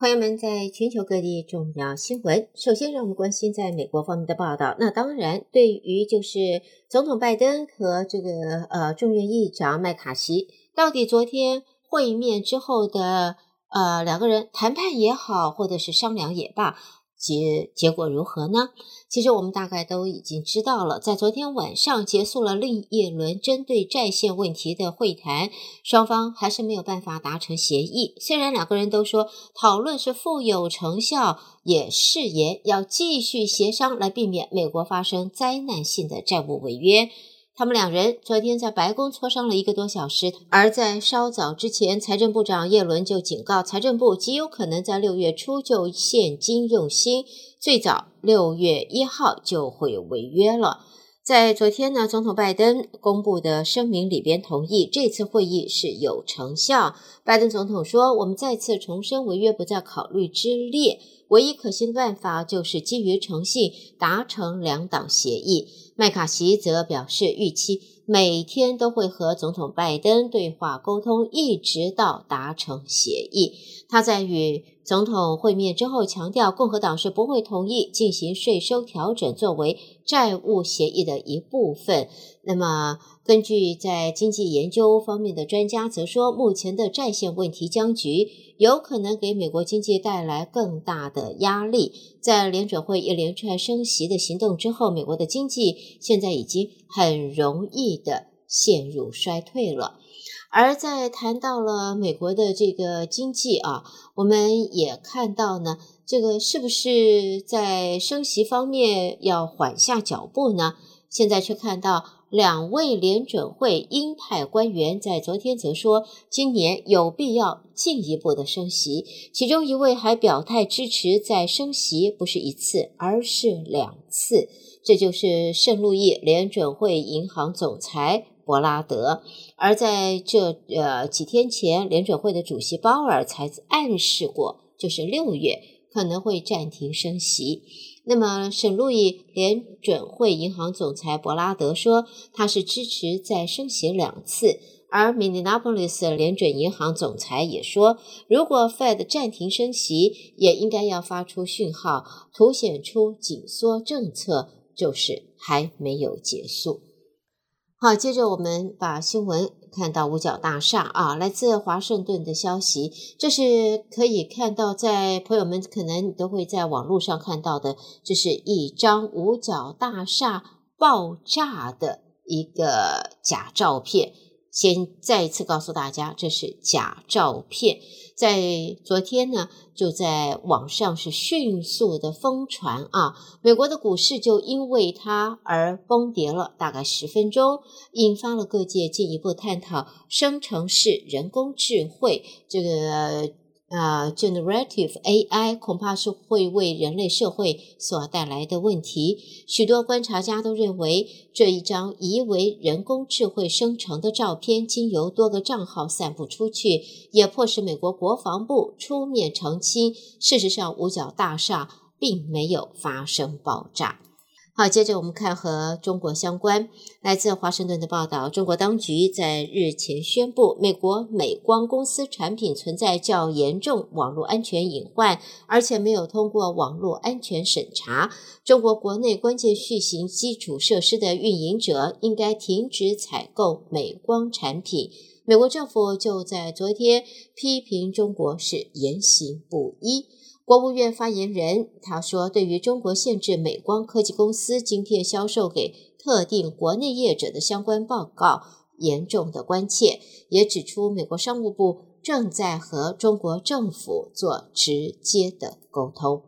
朋友们，在全球各地重要新闻，首先让我们关心在美国方面的报道。那当然，对于就是总统拜登和这个呃众议院议长麦卡锡，到底昨天会面之后的呃两个人谈判也好，或者是商量也罢。结结果如何呢？其实我们大概都已经知道了，在昨天晚上结束了另一轮针对债线问题的会谈，双方还是没有办法达成协议。虽然两个人都说讨论是富有成效，也誓言要继续协商来避免美国发生灾难性的债务违约。他们两人昨天在白宫磋商了一个多小时，而在稍早之前，财政部长耶伦就警告财政部极有可能在六月初就现金用薪，最早六月一号就会违约了。在昨天呢，总统拜登公布的声明里边同意这次会议是有成效。拜登总统说：“我们再次重申违约不在考虑之列，唯一可行的办法就是基于诚信达成两党协议。”麦卡锡则表示，预期每天都会和总统拜登对话沟通，一直到达成协议。他在与总统会面之后强调，共和党是不会同意进行税收调整作为债务协议的一部分。那么，根据在经济研究方面的专家则说，目前的战线问题僵局有可能给美国经济带来更大的压力。在联准会一连串升息的行动之后，美国的经济现在已经很容易的陷入衰退了。而在谈到了美国的这个经济啊，我们也看到呢，这个是不是在升息方面要缓下脚步呢？现在却看到。两位联准会鹰派官员在昨天则说，今年有必要进一步的升息。其中一位还表态支持再升息，不是一次，而是两次。这就是圣路易联准会银行总裁伯拉德。而在这呃几天前，联准会的主席鲍尔才暗示过，就是六月可能会暂停升息。那么，圣路易联准会银行总裁伯拉德说，他是支持再升息两次。而 Minneapolis 联准银行总裁也说，如果 Fed 暂停升息，也应该要发出讯号，凸显出紧缩政策就是还没有结束。好，接着我们把新闻。看到五角大厦啊，来自华盛顿的消息，这是可以看到，在朋友们可能都会在网络上看到的，这是一张五角大厦爆炸的一个假照片。先再一次告诉大家，这是假照片。在昨天呢，就在网上是迅速的疯传啊，美国的股市就因为它而崩跌了大概十分钟，引发了各界进一步探讨生成式人工智慧这个。啊，generative AI 恐怕是会为人类社会所带来的问题。许多观察家都认为，这一张疑为人工智慧生成的照片，经由多个账号散布出去，也迫使美国国防部出面澄清。事实上，五角大厦并没有发生爆炸。好，接着我们看和中国相关。来自华盛顿的报道，中国当局在日前宣布，美国美光公司产品存在较严重网络安全隐患，而且没有通过网络安全审查。中国国内关键续航基础设施的运营者应该停止采购美光产品。美国政府就在昨天批评中国是言行不一。国务院发言人他说：“对于中国限制美光科技公司晶片销售给特定国内业者的相关报告，严重的关切，也指出美国商务部正在和中国政府做直接的沟通。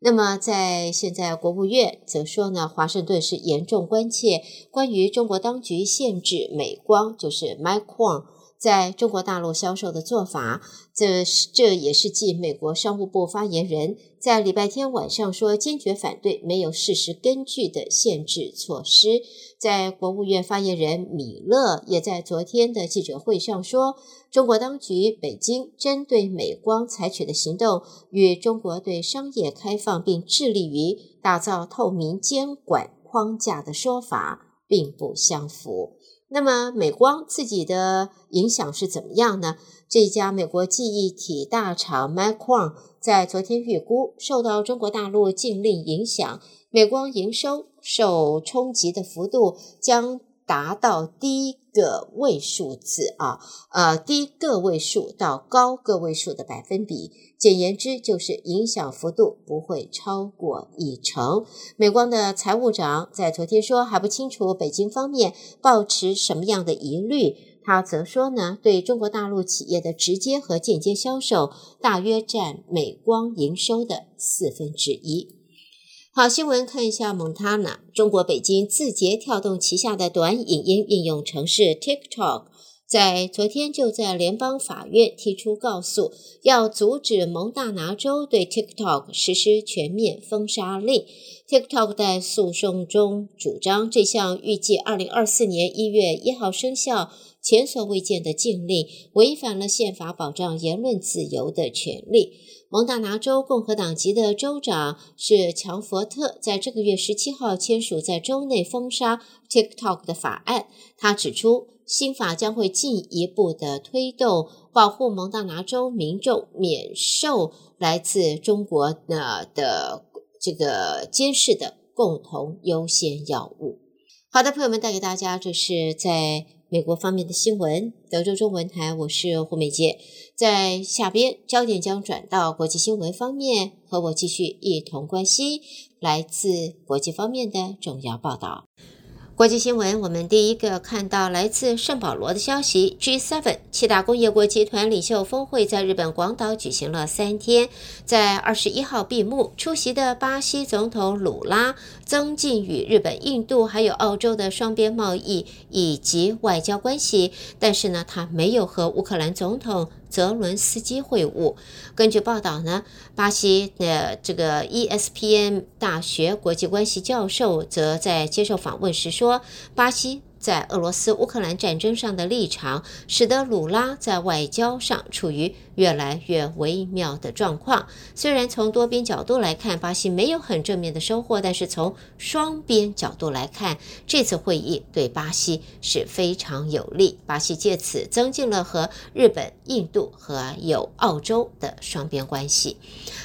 那么，在现在，国务院则说呢，华盛顿是严重关切关于中国当局限制美光，就是 Micron。”在中国大陆销售的做法，这这也是继美国商务部发言人在礼拜天晚上说坚决反对没有事实根据的限制措施。在国务院发言人米勒也在昨天的记者会上说，中国当局北京针对美光采取的行动与中国对商业开放并致力于打造透明监管框架的说法并不相符。那么美光自己的影响是怎么样呢？这家美国记忆体大厂 Micron 在昨天预估，受到中国大陆禁令影响，美光营收受冲击的幅度将达到低个位数字啊，呃，低个位数到高个位数的百分比。简言之，就是影响幅度不会超过一成。美光的财务长在昨天说还不清楚北京方面抱持什么样的疑虑。他则说呢，对中国大陆企业的直接和间接销售大约占美光营收的四分之一。好，新闻看一下蒙大拿中国北京字节跳动旗下的短影音应用程式 TikTok。在昨天，就在联邦法院提出告诉，要阻止蒙大拿州对 TikTok 实施全面封杀令。TikTok 在诉讼中主张，这项预计二零二四年一月一号生效、前所未见的禁令，违反了宪法保障言论自由的权利。蒙大拿州共和党籍的州长是乔佛特，在这个月十七号签署在州内封杀 TikTok 的法案。他指出，新法将会进一步的推动保护蒙大拿州民众免受来自中国的的这个监视的共同优先药物。好的，朋友们，带给大家这是在美国方面的新闻。德州中文台，我是胡美杰。在下边焦点将转到国际新闻方面，和我继续一同关心来自国际方面的重要报道。国际新闻，我们第一个看到来自圣保罗的消息：G7 七大工业国集团领袖峰会在日本广岛举行了三天，在二十一号闭幕。出席的巴西总统鲁拉增进与日本、印度还有澳洲的双边贸易以及外交关系，但是呢，他没有和乌克兰总统。泽伦斯基会晤。根据报道呢，巴西的这个 ESPN 大学国际关系教授则在接受访问时说，巴西。在俄罗斯乌克兰战争上的立场，使得鲁拉在外交上处于越来越微妙的状况。虽然从多边角度来看，巴西没有很正面的收获，但是从双边角度来看，这次会议对巴西是非常有利。巴西借此增进了和日本、印度和有澳洲的双边关系。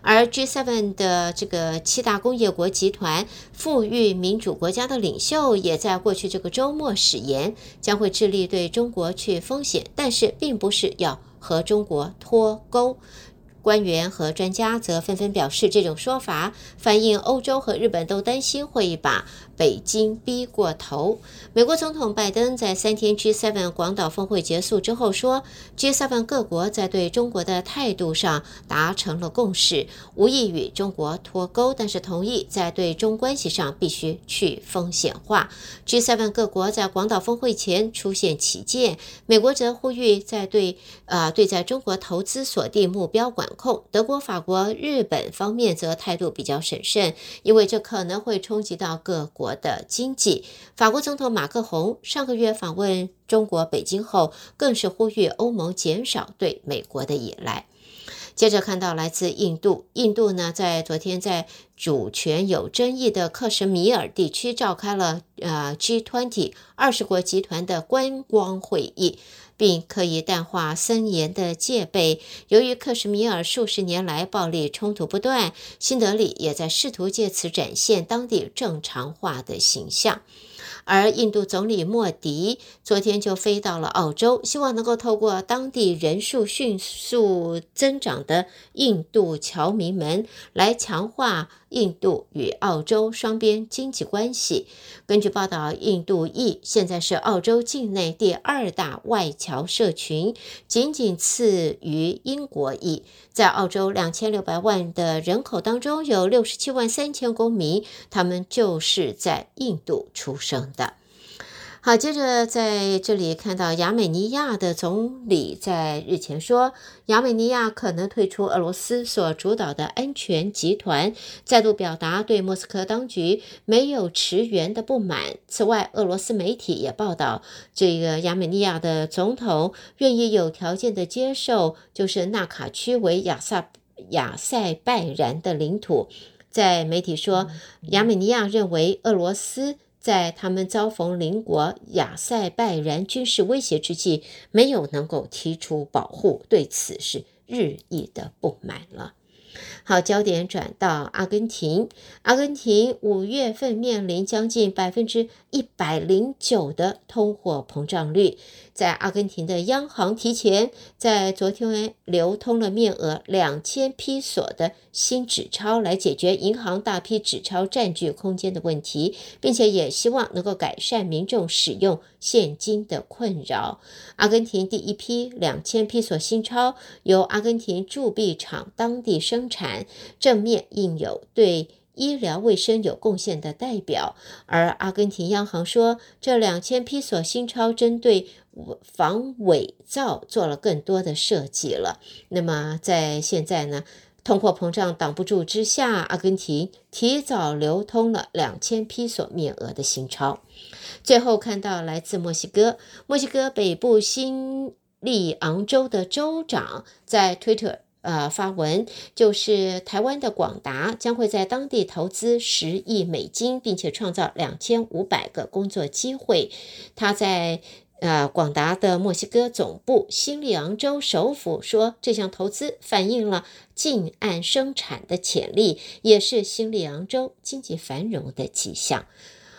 而 G7 的这个七大工业国集团富裕民主国家的领袖，也在过去这个周末。誓言将会致力对中国去风险，但是并不是要和中国脱钩。官员和专家则纷纷表示，这种说法反映欧洲和日本都担心会把北京逼过头。美国总统拜登在三天 G7 广岛峰会结束之后说，G7 各国在对中国的态度上达成了共识，无意与中国脱钩，但是同意在对中关系上必须去风险化。G7 各国在广岛峰会前出现歧见，美国则呼吁在对呃对在中国投资锁定目标管控。德国、法国、日本方面则态度比较审慎，因为这可能会冲击到各国。的经济，法国总统马克宏上个月访问中国北京后，更是呼吁欧盟减少对美国的依赖。接着看到来自印度，印度呢在昨天在主权有争议的克什米尔地区召开了呃 G20 二十国集团的观光会议。并刻意淡化森严的戒备。由于克什米尔数十年来暴力冲突不断，新德里也在试图借此展现当地正常化的形象。而印度总理莫迪昨天就飞到了澳洲，希望能够透过当地人数迅速增长的印度侨民们来强化印度与澳洲双边经济关系。根据报道，印度裔现在是澳洲境内第二大外侨社群，仅仅次于英国裔。在澳洲两千六百万的人口当中，有六十七万三千公民，他们就是在印度出生的。好，接着在这里看到亚美尼亚的总理在日前说，亚美尼亚可能退出俄罗斯所主导的安全集团，再度表达对莫斯科当局没有驰援的不满。此外，俄罗斯媒体也报道，这个亚美尼亚的总统愿意有条件的接受，就是纳卡区为亚萨亚塞拜然的领土。在媒体说，亚美尼亚认为俄罗斯。在他们遭逢邻国亚塞拜然军事威胁之际，没有能够提出保护，对此事日益的不满了。好，焦点转到阿根廷。阿根廷五月份面临将近百分之一百零九的通货膨胀率。在阿根廷的央行提前在昨天流通了面额两千披索的新纸钞，来解决银行大批纸钞占据空间的问题，并且也希望能够改善民众使用现金的困扰。阿根廷第一批两千披索新钞由阿根廷铸币厂当地生产，正面印有对医疗卫生有贡献的代表，而阿根廷央行说，这两千披索新钞针对防伪造做了更多的设计了。那么在现在呢，通货膨胀挡不住之下，阿根廷提早流通了两千批索面额的新钞。最后看到来自墨西哥，墨西哥北部新利昂州的州长在推特。呃，发文就是台湾的广达将会在当地投资十亿美金，并且创造两千五百个工作机会。他在呃广达的墨西哥总部新利昂州首府说，这项投资反映了近岸生产的潜力，也是新利昂州经济繁荣的迹象。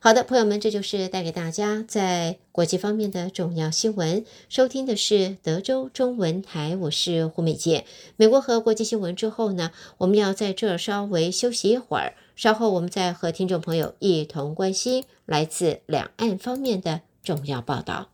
好的，朋友们，这就是带给大家在国际方面的重要新闻。收听的是德州中文台，我是胡美健。美国和国际新闻之后呢，我们要在这稍微休息一会儿，稍后我们再和听众朋友一同关心来自两岸方面的重要报道。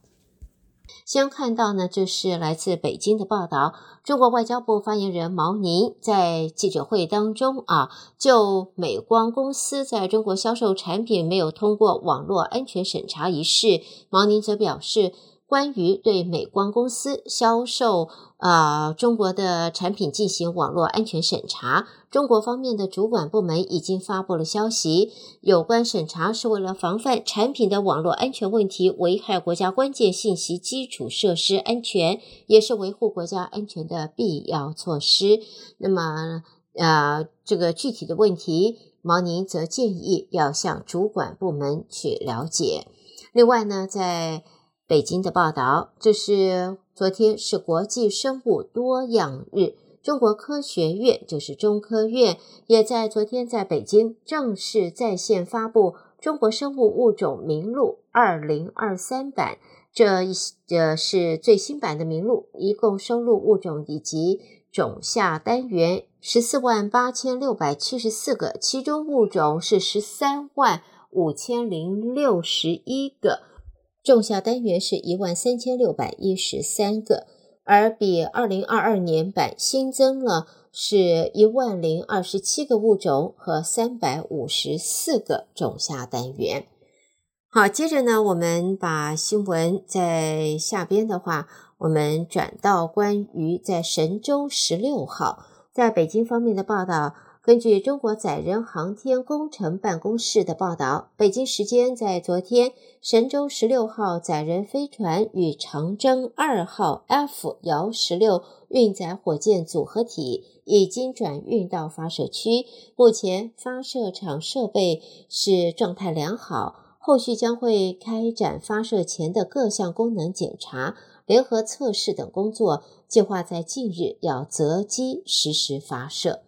先看到呢，就是来自北京的报道。中国外交部发言人毛宁在记者会当中啊，就美光公司在中国销售产品没有通过网络安全审查一事，毛宁则表示。关于对美光公司销售、呃、中国的产品进行网络安全审查，中国方面的主管部门已经发布了消息。有关审查是为了防范产品的网络安全问题危害国家关键信息基础设施安全，也是维护国家安全的必要措施。那么、呃，这个具体的问题，毛宁则建议要向主管部门去了解。另外呢，在北京的报道，这是昨天是国际生物多样日，中国科学院就是中科院，也在昨天在北京正式在线发布《中国生物物种名录二零二三版》，这一这是最新版的名录，一共收录物种以及种下单元十四万八千六百七十四个，其中物种是十三万五千零六十一个。种下单元是一万三千六百一十三个，而比二零二二年版新增了是一万零二十七个物种和三百五十四个种下单元。好，接着呢，我们把新闻在下边的话，我们转到关于在神舟十六号在北京方面的报道。根据中国载人航天工程办公室的报道，北京时间在昨天，神舟十六号载人飞船与长征二号 F 遥十六运载火箭组合体已经转运到发射区，目前发射场设备是状态良好，后续将会开展发射前的各项功能检查、联合测试等工作，计划在近日要择机实施发射。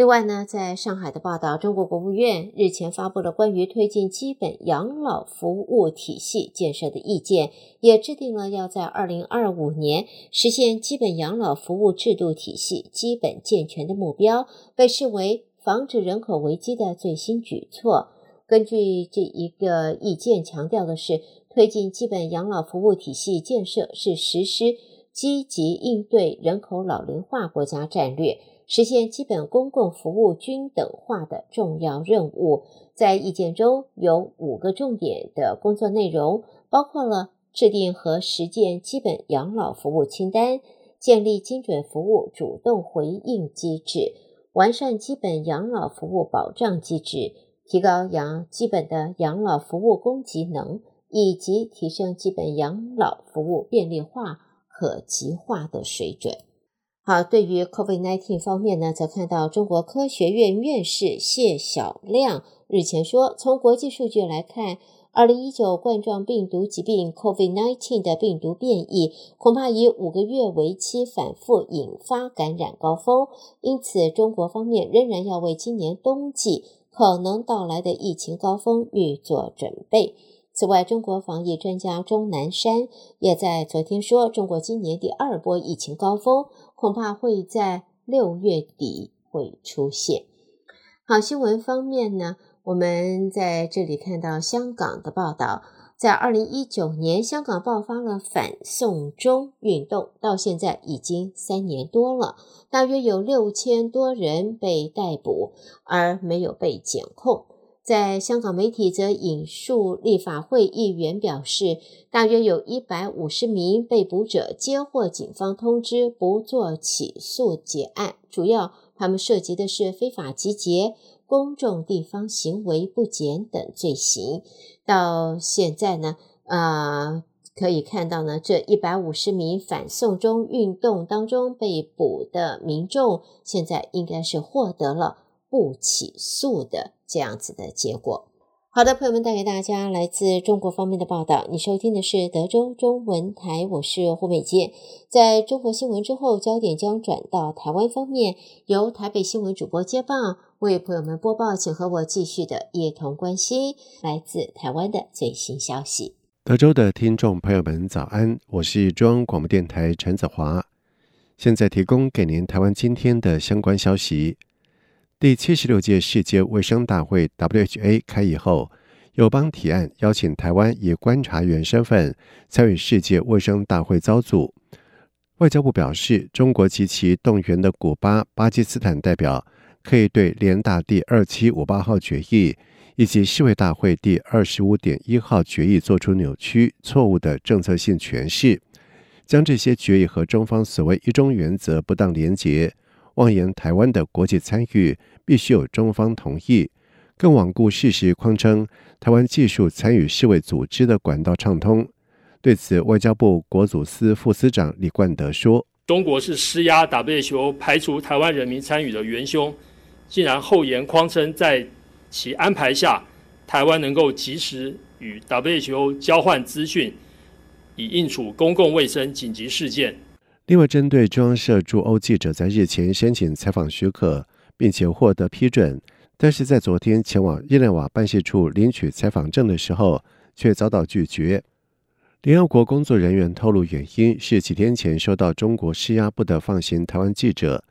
另外呢，在上海的报道，中国国务院日前发布了关于推进基本养老服务体系建设的意见，也制定了要在二零二五年实现基本养老服务制度体系基本健全的目标，被视为防止人口危机的最新举措。根据这一个意见，强调的是，推进基本养老服务体系建设是实施积极应对人口老龄化国家战略。实现基本公共服务均等化的重要任务，在意见中有五个重点的工作内容，包括了制定和实践基本养老服务清单，建立精准服务主动回应机制，完善基本养老服务保障机制，提高养基本的养老服务供给能，以及提升基本养老服务便利化、可及化的水准。好，对于 COVID-19 方面呢，则看到中国科学院院士谢晓亮日前说，从国际数据来看，二零一九冠状病毒疾病 COVID-19 的病毒变异恐怕以五个月为期反复引发感染高峰，因此中国方面仍然要为今年冬季可能到来的疫情高峰预做准备。此外，中国防疫专家钟南山也在昨天说，中国今年第二波疫情高峰恐怕会在六月底会出现。好，新闻方面呢，我们在这里看到香港的报道，在二零一九年，香港爆发了反送中运动，到现在已经三年多了，大约有六千多人被逮捕，而没有被检控。在香港媒体则引述立法会议员表示，大约有一百五十名被捕者接获警方通知，不做起诉结案。主要他们涉及的是非法集结、公众地方行为不检等罪行。到现在呢，呃，可以看到呢，这一百五十名反送中运动当中被捕的民众，现在应该是获得了不起诉的这样子的结果。好的，朋友们，带给大家来自中国方面的报道。你收听的是德州中文台，我是胡美健。在中国新闻之后，焦点将转到台湾方面，由台北新闻主播接棒为朋友们播报，请和我继续的一同关心来自台湾的最新消息。德州的听众朋友们，早安，我是中央广播电台陈子华，现在提供给您台湾今天的相关消息。第七十六届世界卫生大会 （WHA） 开议后，友邦提案邀请台湾以观察员身份参与世界卫生大会遭阻。外交部表示，中国及其动员的古巴、巴基斯坦代表可以对联大第二七五八号决议以及世卫大会第二十五点一号决议做出扭曲、错误的政策性诠释，将这些决议和中方所谓一中原则不当连结。妄言台湾的国际参与必须有中方同意，更罔顾事实，框称台湾技术参与世卫组织的管道畅通。对此，外交部国组司副司长李冠德说：“中国是施压 WHO 排除台湾人民参与的元凶，竟然厚颜谎称在其安排下，台湾能够及时与 WHO 交换资讯，以应处公共卫生紧急事件。”另外，针对中央社驻欧记者在日前申请采访许可，并且获得批准，但是在昨天前往日内瓦办事处领取采访证的时候，却遭到拒绝。联合国工作人员透露，原因是几天前受到中国施压，不得放行台湾记者。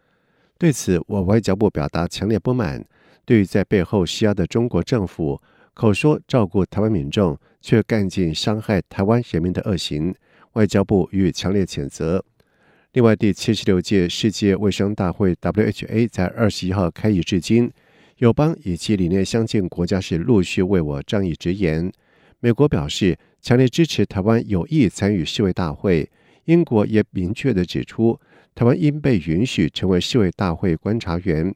对此，我外交部表达强烈不满。对于在背后施压的中国政府，口说照顾台湾民众，却干尽伤害台湾人民的恶行，外交部予以强烈谴责。另外，第七十六届世界卫生大会 （WHA） 在二十一号开议至今，友邦以及理念相近国家是陆续为我仗义直言。美国表示强烈支持台湾有意参与世卫大会，英国也明确地指出，台湾应被允许成为世卫大会观察员。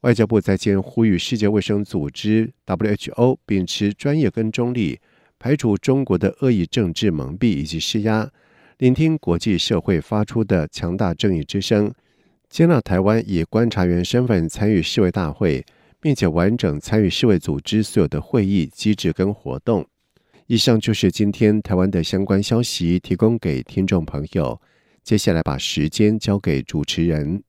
外交部在兼呼吁世界卫生组织 （WHO） 秉持专业跟中立，排除中国的恶意政治蒙蔽以及施压。聆听国际社会发出的强大正义之声，接纳台湾以观察员身份参与世卫大会，并且完整参与世卫组织所有的会议机制跟活动。以上就是今天台湾的相关消息，提供给听众朋友。接下来把时间交给主持人。